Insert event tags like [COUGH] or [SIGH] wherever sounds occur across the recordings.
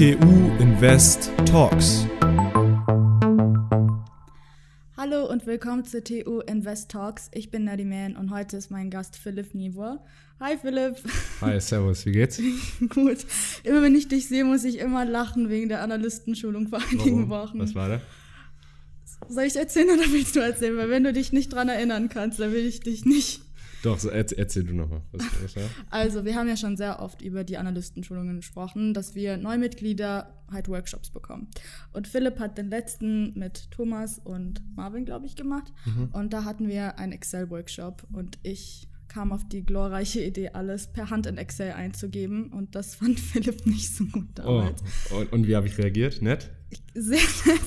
TU Invest Talks. Hallo und willkommen zu TU Invest Talks. Ich bin Nadiman und heute ist mein Gast Philipp Nivor. Hi Philipp. Hi, servus, wie geht's? [LAUGHS] Gut. Immer wenn ich dich sehe, muss ich immer lachen wegen der Analystenschulung vor einigen Warum? Wochen. Was war da? Soll ich erzählen oder willst du erzählen? Weil wenn du dich nicht dran erinnern kannst, dann will ich dich nicht. Doch, so, erzähl, erzähl du nochmal. Also, wir haben ja schon sehr oft über die Analystenschulungen gesprochen, dass wir Neumitglieder halt Workshops bekommen. Und Philipp hat den letzten mit Thomas und Marvin, glaube ich, gemacht. Und da hatten wir einen Excel-Workshop und ich kam auf die glorreiche Idee, alles per Hand in Excel einzugeben. Und das fand [LAUGHS] Philipp nicht so gut Oh, damals. und, und wie habe ich reagiert? Nett? Sehr nett.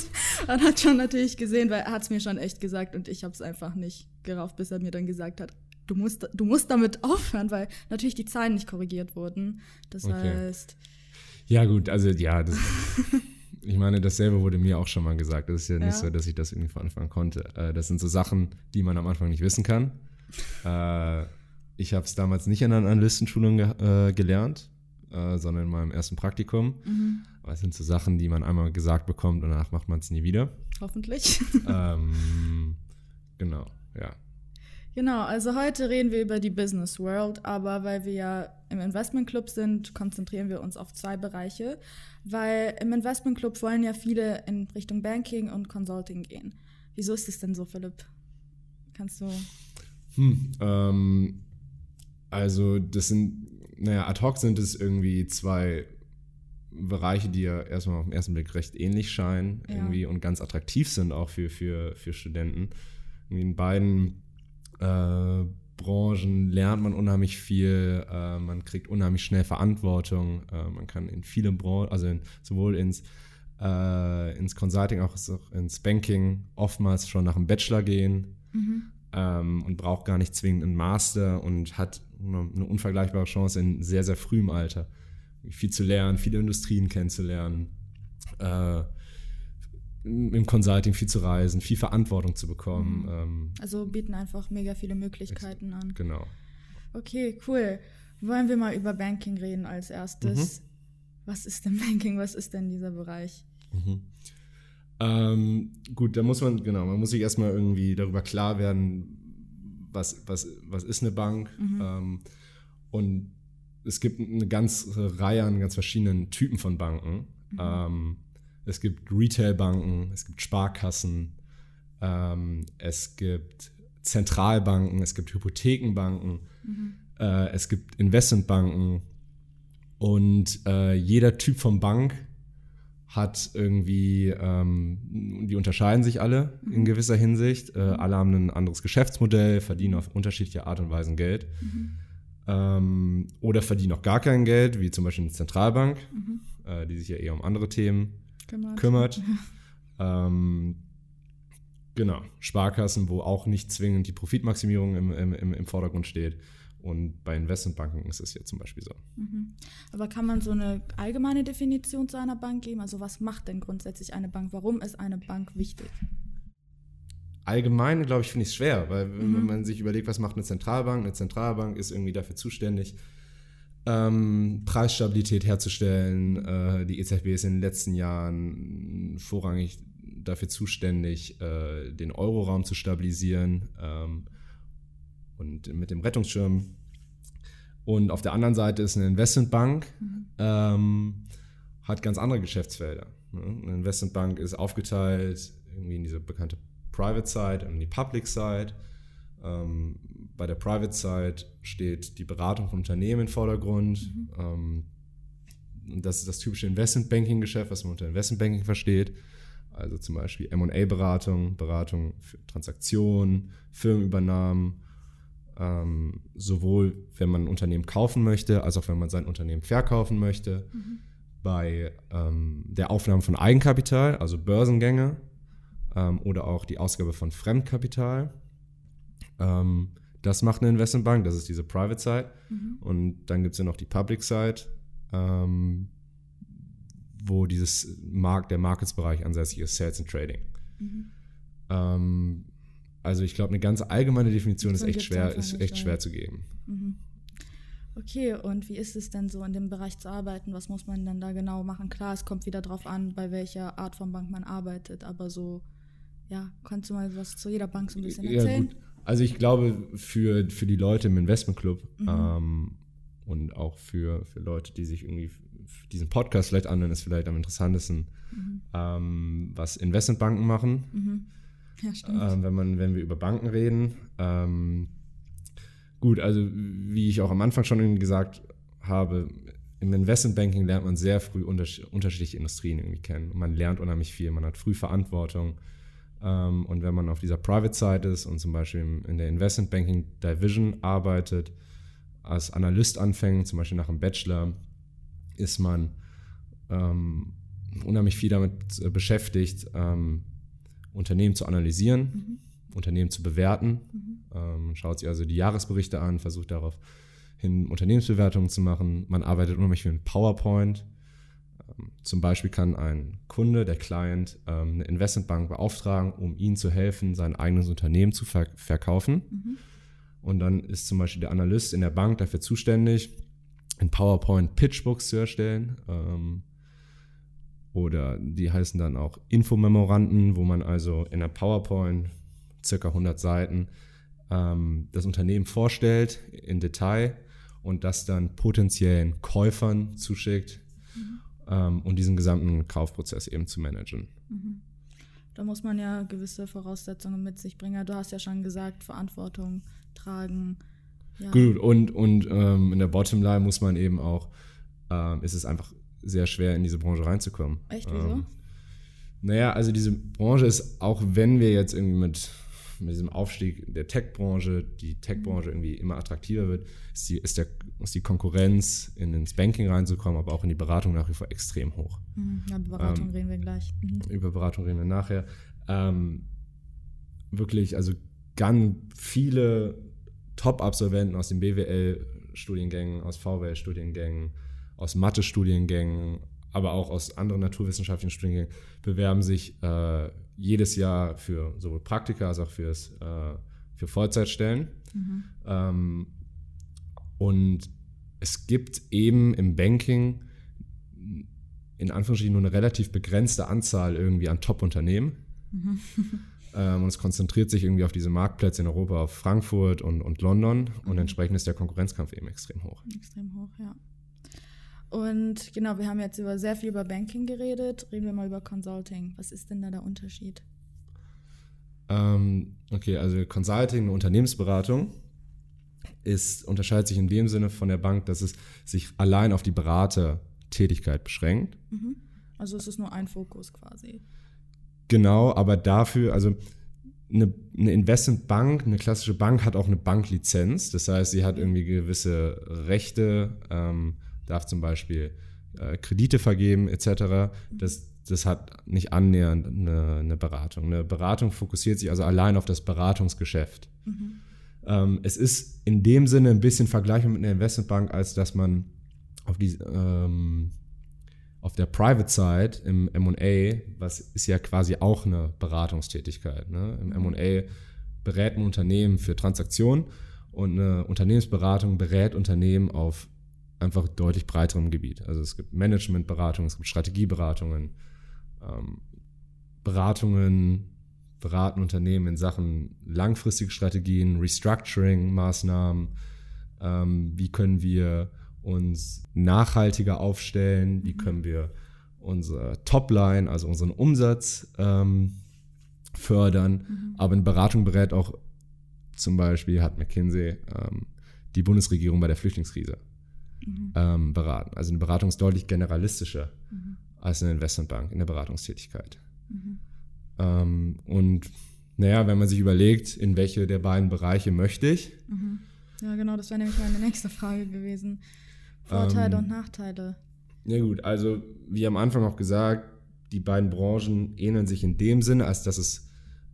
Man hat schon natürlich gesehen, weil er hat es mir schon echt gesagt und ich habe es einfach nicht gerauft, bis er mir dann gesagt hat, du musst, du musst damit [LAUGHS] aufhören, weil natürlich die Zahlen nicht korrigiert wurden. Das Okay. heißt, Ja, gut, also ja, das, [LAUGHS] ich meine, dasselbe wurde mir auch schon mal gesagt. Das ist ja nicht Ja. so, dass ich das irgendwie von Anfang an konnte. Äh, das sind so Sachen, die man am Anfang nicht wissen kann. [LAUGHS] Äh, ich habe es damals nicht in einer Analystenschulung ge äh, gelernt, sondern in meinem ersten Praktikum. Aber es sind so Sachen, die man einmal gesagt bekommt und danach macht man es nie wieder. hoffentlich. ähm, genau, ja. Genau, also heute reden wir über die Business World, aber weil wir ja im Investment Club sind, konzentrieren wir uns auf zwei Bereiche, weil im Investment Club wollen ja viele in Richtung Banking und Consulting gehen. Wieso ist es denn so, Philipp? Kannst du Hm, ähm, also das sind, naja, ad hoc sind es irgendwie zwei Bereiche, die ja erstmal auf den ersten Blick recht ähnlich scheinen Ja. irgendwie und ganz attraktiv sind auch für, für, für Studenten. Irgendwie in beiden äh, Branchen lernt man unheimlich viel, äh, man kriegt unheimlich schnell Verantwortung, äh, man kann in viele Branchen, also in, sowohl ins, äh, ins Consulting als auch ins Banking oftmals schon nach dem Bachelor gehen ähm, und braucht gar nicht zwingend einen Master und hat eine, eine unvergleichbare Chance in sehr, sehr frühem Alter viel zu lernen, viele Industrien kennenzulernen, äh, im Consulting viel zu reisen, viel Verantwortung zu bekommen. Ähm, also bieten einfach mega viele Möglichkeiten an. genau. Okay, cool. Wollen wir mal über Banking reden als erstes? Mhm. Was ist denn Banking? Was ist denn dieser Bereich? Ähm, gut, da muss man, genau, man muss sich erstmal irgendwie darüber klar werden, was, was, was ist eine Bank. Ähm, und es gibt eine ganze Reihe an ganz verschiedenen Typen von Banken. Ähm, es gibt Retailbanken, es gibt Sparkassen, ähm, es gibt Zentralbanken, es gibt Hypothekenbanken, äh, es gibt Investmentbanken. Und äh, jeder Typ von Bank hat irgendwie, ähm, die unterscheiden sich alle in gewisser Hinsicht. Äh, alle haben ein anderes Geschäftsmodell, verdienen auf unterschiedliche Art und Weisen Geld. Ähm, oder verdienen auch gar kein Geld, wie zum Beispiel eine Zentralbank, äh, die sich ja eher um andere Themen Kümmert. kümmert. Ähm, genau, Sparkassen, wo auch nicht zwingend die Profitmaximierung im, im, im, im Vordergrund steht. Und bei Investmentbanken ist es ja zum Beispiel so. Aber kann man so eine allgemeine Definition zu einer Bank geben? Also was macht denn grundsätzlich eine Bank? Warum ist eine Bank wichtig? Allgemein, glaube ich, finde ich es schwer, weil wenn man sich überlegt, was macht eine Zentralbank, eine Zentralbank ist irgendwie dafür zuständig, ähm, Preisstabilität herzustellen. Äh, die EZB ist in den letzten Jahren vorrangig dafür zuständig, äh, den Euroraum zu stabilisieren ähm, und mit dem Rettungsschirm. Und auf der anderen Seite ist eine Investmentbank, ähm, hat ganz andere Geschäftsfelder. Ne? Eine Investmentbank ist aufgeteilt irgendwie in diese bekannte Private Side und die Public Side. Ähm, bei der Private Side steht die Beratung von Unternehmen im Vordergrund. Ähm, und das ist das typische Investment-Banking-Geschäft, was man unter Investment-Banking versteht. Also zum Beispiel M&A-Beratung, Beratung für Transaktionen, Firmenübernahmen, ähm, sowohl wenn man ein Unternehmen kaufen möchte, als auch wenn man sein Unternehmen verkaufen möchte. Bei ähm, der Aufnahme von Eigenkapital, also Börsengänge, ähm, oder auch die Ausgabe von Fremdkapital. Ähm, das macht eine Investmentbank, das ist diese Private Side. Und dann gibt es ja noch die Public Side, ähm, wo dieses Markt, der Marketsbereich ansässig ist, Sales and Trading. Ähm, also ich glaube, eine ganz allgemeine Definition ist echt schwer, ist echt schwer zu geben. Okay, und wie ist es denn so in dem Bereich zu arbeiten? Was muss man denn da genau machen? Klar, es kommt wieder drauf an, bei welcher Art von Bank man arbeitet, aber so, ja, kannst du mal was zu jeder Bank so ein bisschen erzählen? Ja, also ich glaube, für, für die Leute im Investmentclub mhm. ähm, und auch für, für Leute, die sich irgendwie diesen Podcast vielleicht anhören, ist vielleicht am interessantesten, mhm. ähm, was Investmentbanken machen. Mhm. Ja, stimmt. Ähm, wenn, man, wenn wir über Banken reden. Ähm, Gut, also wie ich auch am Anfang schon gesagt habe, im Investmentbanking lernt man sehr früh unterschiedliche Industrien irgendwie kennen. Und man lernt unheimlich viel, man hat früh Verantwortung. Ähm, und wenn man auf dieser Private Side ist und zum Beispiel in der Investmentbanking Division arbeitet, als Analyst anfängt, zum Beispiel nach einem Bachelor, ist man ähm, unheimlich viel damit äh, beschäftigt, ähm, Unternehmen zu analysieren, mhm. Unternehmen zu bewerten. Mhm ähm, schaut sich also die Jahresberichte an, versucht darauf hin Unternehmensbewertungen zu machen. Man arbeitet unheimlich viel mit PowerPoint. Ähm, zum Beispiel kann ein Kunde, der Client, ähm, eine Investmentbank beauftragen, um ihnen zu helfen, sein eigenes Unternehmen zu ver verkaufen. Mhm. Und dann ist zum Beispiel der Analyst in der Bank dafür zuständig, in PowerPoint Pitchbooks zu erstellen. Ähm, oder die heißen dann auch Infomemoranden, wo man also in der PowerPoint circa 100 Seiten ähm, das Unternehmen vorstellt in Detail und das dann potenziellen Käufern zuschickt mhm. Ähm, und diesen gesamten Kaufprozess eben zu managen. Mhm. Da muss man ja gewisse Voraussetzungen mit sich bringen. Du hast ja schon gesagt, Verantwortung tragen. Ja. Gut, und, und ähm, in der Bottomline muss man eben auch, ähm, ist es einfach sehr schwer, in diese Branche reinzukommen. Echt, wieso? Ähm, naja, also diese Branche ist, auch wenn wir jetzt irgendwie mit mit diesem Aufstieg der Tech-Branche, die Tech-Branche irgendwie immer attraktiver wird, ist die, ist, der, ist die Konkurrenz in ins Banking reinzukommen, aber auch in die Beratung nach wie vor extrem hoch. Mhm, ja, über Beratung ähm, reden wir gleich. Mhm. Über Beratung reden wir nachher. Ähm, wirklich, also ganz viele Top-Absolventen aus den BWL-Studiengängen, aus VWL-Studiengängen, aus Mathe-Studiengängen, aber auch aus anderen naturwissenschaftlichen Studiengängen bewerben sich äh, jedes Jahr für sowohl Praktika als auch fürs, äh, für Vollzeitstellen. Mhm. Ähm, und es gibt eben im Banking in Anführungsstrichen nur eine relativ begrenzte Anzahl irgendwie an Top-Unternehmen. Mhm. [LAUGHS] ähm, und es konzentriert sich irgendwie auf diese Marktplätze in Europa, auf Frankfurt und, und London. Und mhm. entsprechend ist der Konkurrenzkampf eben extrem hoch. Extrem hoch, ja. Und genau, wir haben jetzt über sehr viel über Banking geredet. Reden wir mal über Consulting. Was ist denn da der Unterschied? Ähm, okay, also Consulting, eine Unternehmensberatung, ist, unterscheidet sich in dem Sinne von der Bank, dass es sich allein auf die Beratertätigkeit beschränkt. Mhm. Also es ist nur ein Fokus quasi. Genau, aber dafür, also eine, eine Investmentbank, eine klassische Bank hat auch eine Banklizenz. Das heißt, sie hat irgendwie gewisse Rechte. Ähm, darf zum Beispiel äh, Kredite vergeben etc. Das, das hat nicht annähernd eine, eine, Beratung. Eine Beratung fokussiert sich also allein auf das Beratungsgeschäft. Mhm. Ähm, es ist in dem Sinne ein bisschen vergleichbar mit einer Investmentbank, als dass man auf, die, ähm, auf der Private Side im MA, was ist ja quasi auch eine Beratungstätigkeit. Ne? Im MA berät ein Unternehmen für Transaktionen und eine Unternehmensberatung berät Unternehmen auf einfach deutlich breiterem Gebiet. Also es gibt Managementberatungen, es gibt Strategieberatungen, ähm, Beratungen, beraten Unternehmen in Sachen langfristige Strategien, Restructuring-Maßnahmen, ähm, wie können wir uns nachhaltiger aufstellen, wie mhm. können wir unsere Topline, also unseren Umsatz ähm, fördern. Mhm. Aber in Beratung berät auch zum Beispiel, hat McKinsey ähm, die Bundesregierung bei der Flüchtlingskrise mhm. ähm, beraten. Also eine Beratung ist deutlich generalistischer mhm. als eine Investmentbank in der Beratungstätigkeit. Mhm. Ähm, und naja, wenn man sich überlegt, in welche der beiden Bereiche möchte ich. Mhm. Ja, genau, das wäre nämlich meine nächste Frage gewesen. Vorteile ähm, und Nachteile. Ja gut, also wie am Anfang auch gesagt, die beiden Branchen ähneln sich in dem Sinne, als dass es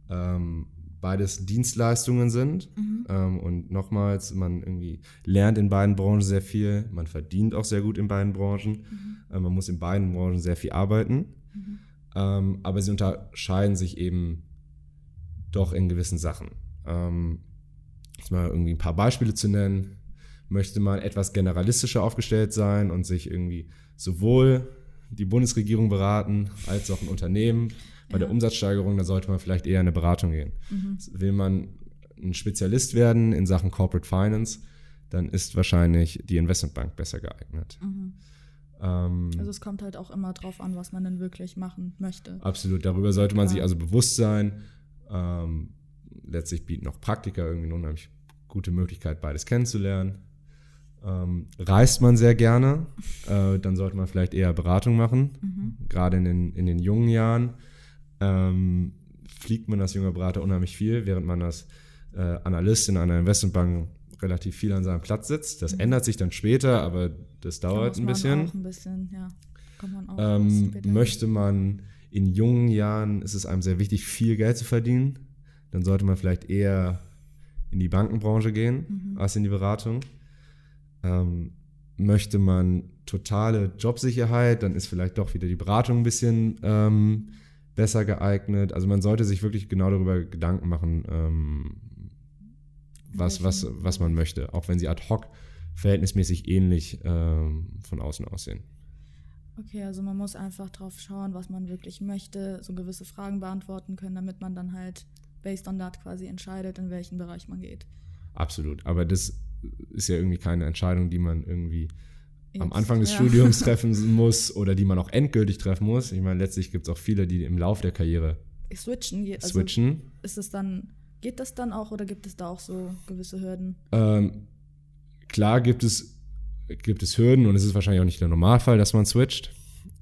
ähm, beides Dienstleistungen sind. Mhm. Ähm, und nochmals, man irgendwie lernt in beiden Branchen sehr viel, man verdient auch sehr gut in beiden Branchen, mhm. äh, man muss in beiden Branchen sehr viel arbeiten. Mhm. Ähm, aber sie unterscheiden sich eben doch in gewissen Sachen. Ähm, jetzt mal irgendwie ein paar Beispiele zu nennen. Möchte man etwas generalistischer aufgestellt sein und sich irgendwie sowohl die Bundesregierung beraten als auch ein Unternehmen bei ja. der Umsatzsteigerung, da sollte man vielleicht eher in eine Beratung gehen. Mhm. Will man ein Spezialist werden in Sachen Corporate Finance, dann ist wahrscheinlich die Investmentbank besser geeignet. Mhm. Ähm, also es kommt halt auch immer drauf an, was man denn wirklich machen möchte. Absolut, darüber sollte man ja. sich also bewusst sein. Ähm, letztlich bieten auch Praktika irgendwie eine unheimlich gute Möglichkeit, beides kennenzulernen. Ähm, reist man sehr gerne, äh, dann sollte man vielleicht eher Beratung machen, mhm. gerade in den, in den jungen Jahren. Ähm, fliegt man als junger Berater unheimlich viel, während man als Analyst in einer Investmentbank relativ viel an seinem Platz sitzt. Das mhm. ändert sich dann später, aber das dauert ein bisschen. Auch ein bisschen ja. man auch ähm, möchte man in jungen Jahren, ist es einem sehr wichtig, viel Geld zu verdienen, dann sollte man vielleicht eher in die Bankenbranche gehen mhm. als in die Beratung. Ähm, möchte man totale Jobsicherheit, dann ist vielleicht doch wieder die Beratung ein bisschen ähm, besser geeignet. Also man sollte sich wirklich genau darüber Gedanken machen, ähm, was, was, was man möchte, auch wenn sie ad hoc verhältnismäßig ähnlich ähm, von außen aussehen. Okay, also man muss einfach drauf schauen, was man wirklich möchte, so gewisse Fragen beantworten können, damit man dann halt based on that quasi entscheidet, in welchen Bereich man geht. Absolut, aber das ist ja irgendwie keine Entscheidung, die man irgendwie Jetzt, am Anfang des ja. Studiums [LAUGHS] treffen muss oder die man auch endgültig treffen muss. Ich meine, letztlich gibt es auch viele, die im Lauf der Karriere switchen. Also switchen. Ist es dann Geht das dann auch oder gibt es da auch so gewisse Hürden? Ähm, klar gibt es, gibt es Hürden und es ist wahrscheinlich auch nicht der Normalfall, dass man switcht.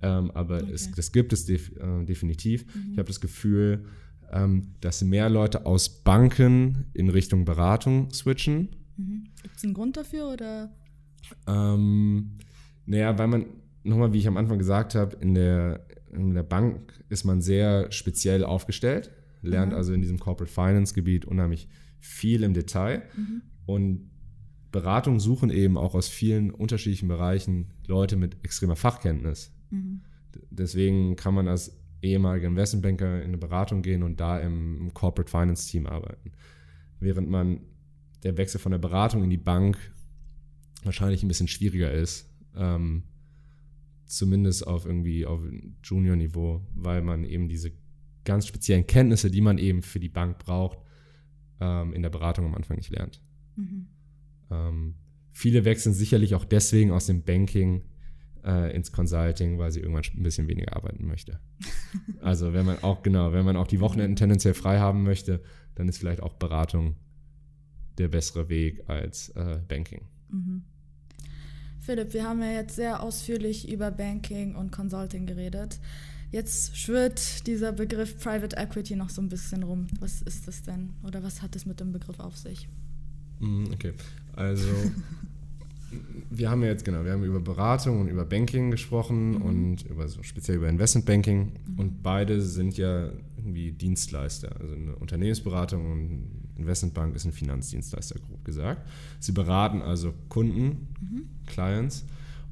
Ähm, aber okay. es, das gibt es def, äh, definitiv. Mhm. Ich habe das Gefühl, ähm, dass mehr Leute aus Banken in Richtung Beratung switchen. Mhm. Gibt es einen Grund dafür oder? Ähm, naja, weil man, nochmal, wie ich am Anfang gesagt habe, in der, in der Bank ist man sehr speziell aufgestellt lernt mhm. also in diesem Corporate Finance Gebiet unheimlich viel im Detail mhm. und Beratungen suchen eben auch aus vielen unterschiedlichen Bereichen Leute mit extremer Fachkenntnis. Mhm. Deswegen kann man als ehemaliger Investmentbanker in eine Beratung gehen und da im, im Corporate Finance Team arbeiten. Während man der Wechsel von der Beratung in die Bank wahrscheinlich ein bisschen schwieriger ist. Ähm, zumindest auf irgendwie auf Junior-Niveau, weil man eben diese ganz speziellen Kenntnisse, die man eben für die Bank braucht, ähm, in der Beratung am Anfang nicht lernt. Mhm. Ähm, viele wechseln sicherlich auch deswegen aus dem Banking äh, ins Consulting, weil sie irgendwann ein bisschen weniger arbeiten möchte. [LAUGHS] also wenn man auch, genau, wenn man auch die Wochenenden tendenziell frei haben möchte, dann ist vielleicht auch Beratung der bessere Weg als äh, Banking. Mhm. Philipp, wir haben ja jetzt sehr ausführlich über Banking und Consulting geredet. Jetzt schwirrt dieser Begriff Private Equity noch so ein bisschen rum. Was ist das denn? Oder was hat es mit dem Begriff auf sich? Mhm, okay, also [LAUGHS] wir haben ja jetzt genau, wir haben über Beratung und über Banking gesprochen mhm. und über so speziell über Investmentbanking mhm. und beide sind ja irgendwie Dienstleister. Also eine Unternehmensberatung und Investmentbank ist ein Finanzdienstleister, grob gesagt. Sie beraten also Kunden, mhm. Clients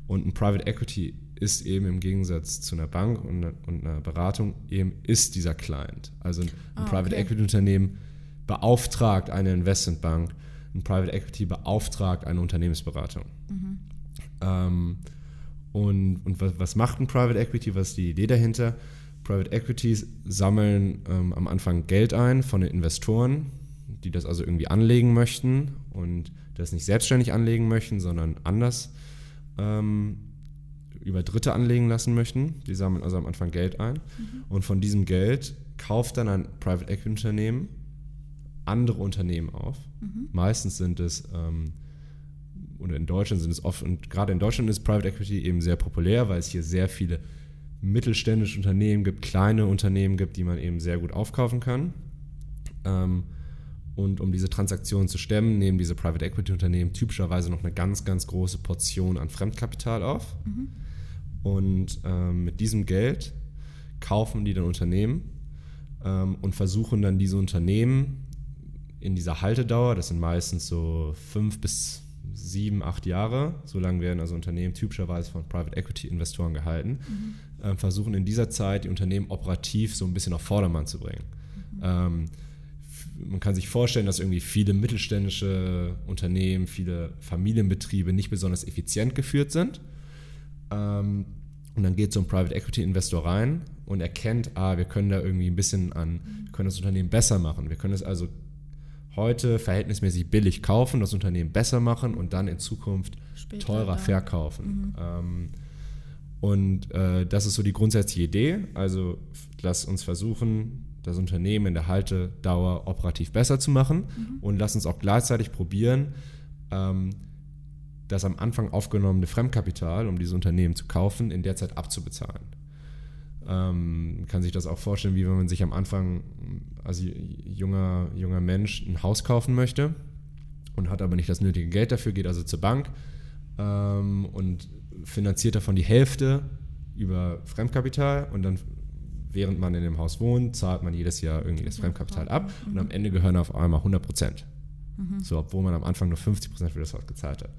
und ein Private Equity ist eben im Gegensatz zu einer Bank und, und einer Beratung eben ist dieser Client. Also ein, ah, Private okay. Equity Unternehmen beauftragt eine Investmentbank, ein Private Equity beauftragt eine Unternehmensberatung. Mhm. Ähm, und und was, was, macht ein Private Equity? Was ist die Idee dahinter? Private Equities sammeln ähm, am Anfang Geld ein von den Investoren, die das also irgendwie anlegen möchten und das nicht selbstständig anlegen möchten, sondern anders ähm, über Dritte anlegen lassen möchten. Die sammeln also am Anfang Geld ein. Mhm. Und von diesem Geld kauft dann ein Private Equity Unternehmen andere Unternehmen auf. Mhm. Meistens sind es, ähm, oder in Deutschland sind es oft, und gerade in Deutschland ist Private Equity eben sehr populär, weil es hier sehr viele mittelständische Unternehmen gibt, kleine Unternehmen gibt, die man eben sehr gut aufkaufen kann. Ähm, und um diese Transaktion zu stemmen, nehmen diese Private Equity Unternehmen typischerweise noch eine ganz, ganz große Portion an Fremdkapital auf. Mhm. Und ähm, mit diesem Geld kaufen die dann Unternehmen ähm, und versuchen dann diese Unternehmen in dieser Haltedauer, das sind meistens so fünf bis sieben, acht Jahre, so lange werden also Unternehmen typischerweise von Private Equity Investoren gehalten, mhm. äh, versuchen in dieser Zeit die Unternehmen operativ so ein bisschen auf Vordermann zu bringen. Mhm. Ähm, man kann sich vorstellen, dass irgendwie viele mittelständische Unternehmen, viele Familienbetriebe nicht besonders effizient geführt sind. Ähm, und dann geht so ein Private Equity Investor rein und erkennt, ah, wir können da irgendwie ein bisschen an, wir können das Unternehmen besser machen. Wir können es also heute verhältnismäßig billig kaufen, das Unternehmen besser machen und dann in Zukunft Später teurer dann. verkaufen. Mhm. Ähm, und äh, das ist so die grundsätzliche Idee. Also lass uns versuchen, das Unternehmen in der Haltedauer operativ besser zu machen mhm. und lass uns auch gleichzeitig probieren, ähm, das am Anfang aufgenommene Fremdkapital, um dieses Unternehmen zu kaufen, in der Zeit abzubezahlen. Ähm, kann sich das auch vorstellen, wie wenn man sich am Anfang als junger, junger Mensch ein Haus kaufen möchte und hat aber nicht das nötige Geld dafür, geht also zur Bank ähm, und finanziert davon die Hälfte über Fremdkapital und dann während man in dem Haus wohnt, zahlt man jedes Jahr irgendwie das Fremdkapital ab mhm. und am Ende gehören auf einmal 100 Prozent. Mhm. So, obwohl man am Anfang nur 50 Prozent für das Haus gezahlt hat.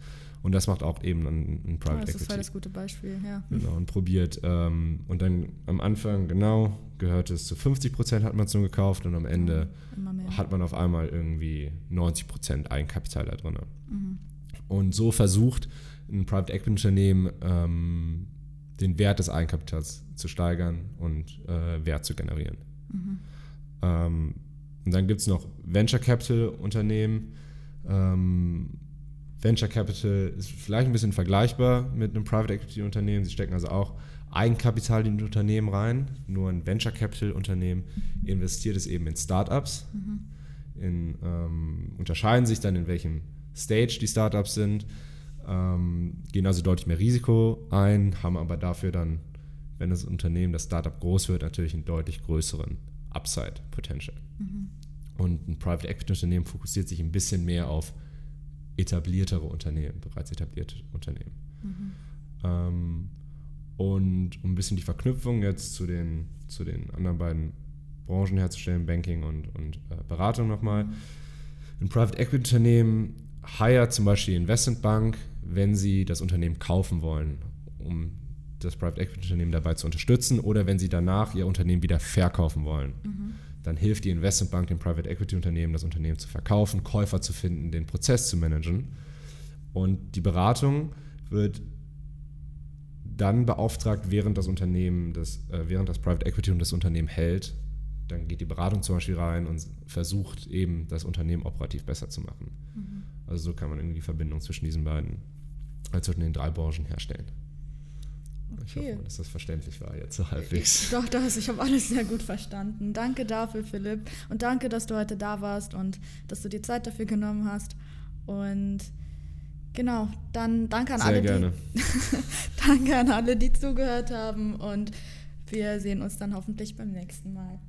Und das macht auch eben ein, ein Private Equity. Das ist voll das gute Beispiel, ja. Genau, und probiert. Ähm, und dann am Anfang, genau, gehört es zu 50 Prozent, hat man es nur gekauft und am Ende hat man auf einmal irgendwie 90 Prozent Eigenkapital da drin. Mhm. Und so versucht ein Private Equity Unternehmen ähm, den Wert des Eigenkapitals zu steigern und äh, Wert zu generieren. Mhm. Ähm, und dann gibt es noch Venture Capital Unternehmen. Ähm, Venture Capital ist vielleicht ein bisschen vergleichbar mit einem Private Equity Unternehmen. Sie stecken also auch Eigenkapital in Unternehmen rein. Nur ein Venture Capital Unternehmen investiert es eben in Startups. Mhm. In, ähm, unterscheiden sich dann in welchem Stage die Startups sind, ähm, gehen also deutlich mehr Risiko ein, haben aber dafür dann, wenn das Unternehmen, das Startup groß wird, natürlich einen deutlich größeren Upside Potential. Mhm. Und ein Private Equity Unternehmen fokussiert sich ein bisschen mehr auf etabliertere Unternehmen, bereits etablierte Unternehmen. Mhm. Ähm, und um ein bisschen die Verknüpfung jetzt zu den, zu den anderen beiden Branchen herzustellen, Banking und, und äh, Beratung nochmal. Mhm. Ein Private Equity Unternehmen hire zum Beispiel die Investmentbank, wenn sie das Unternehmen kaufen wollen, um das Private Equity Unternehmen dabei zu unterstützen oder wenn sie danach ihr Unternehmen wieder verkaufen wollen. Mhm dann hilft die Investmentbank dem Private Equity Unternehmen, das Unternehmen zu verkaufen, Käufer zu finden, den Prozess zu managen. Und die Beratung wird dann beauftragt, während das Unternehmen, das, äh, während das Private Equity und das Unternehmen hält, dann geht die Beratung zum Beispiel rein und versucht eben, das Unternehmen operativ besser zu machen. Mhm. Also so kann man irgendwie die Verbindung zwischen diesen beiden, also zwischen den drei Branchen herstellen. Ich hoffe, dass das verständlich war jetzt so halbwegs. Doch, das, ich habe alles sehr gut verstanden. Danke dafür, Philipp. Und danke, dass du heute da warst und dass du dir Zeit dafür genommen hast. Und genau, dann danke an sehr alle, gerne. die [LAUGHS] danke an alle, die zugehört haben. Und wir sehen uns dann hoffentlich beim nächsten Mal.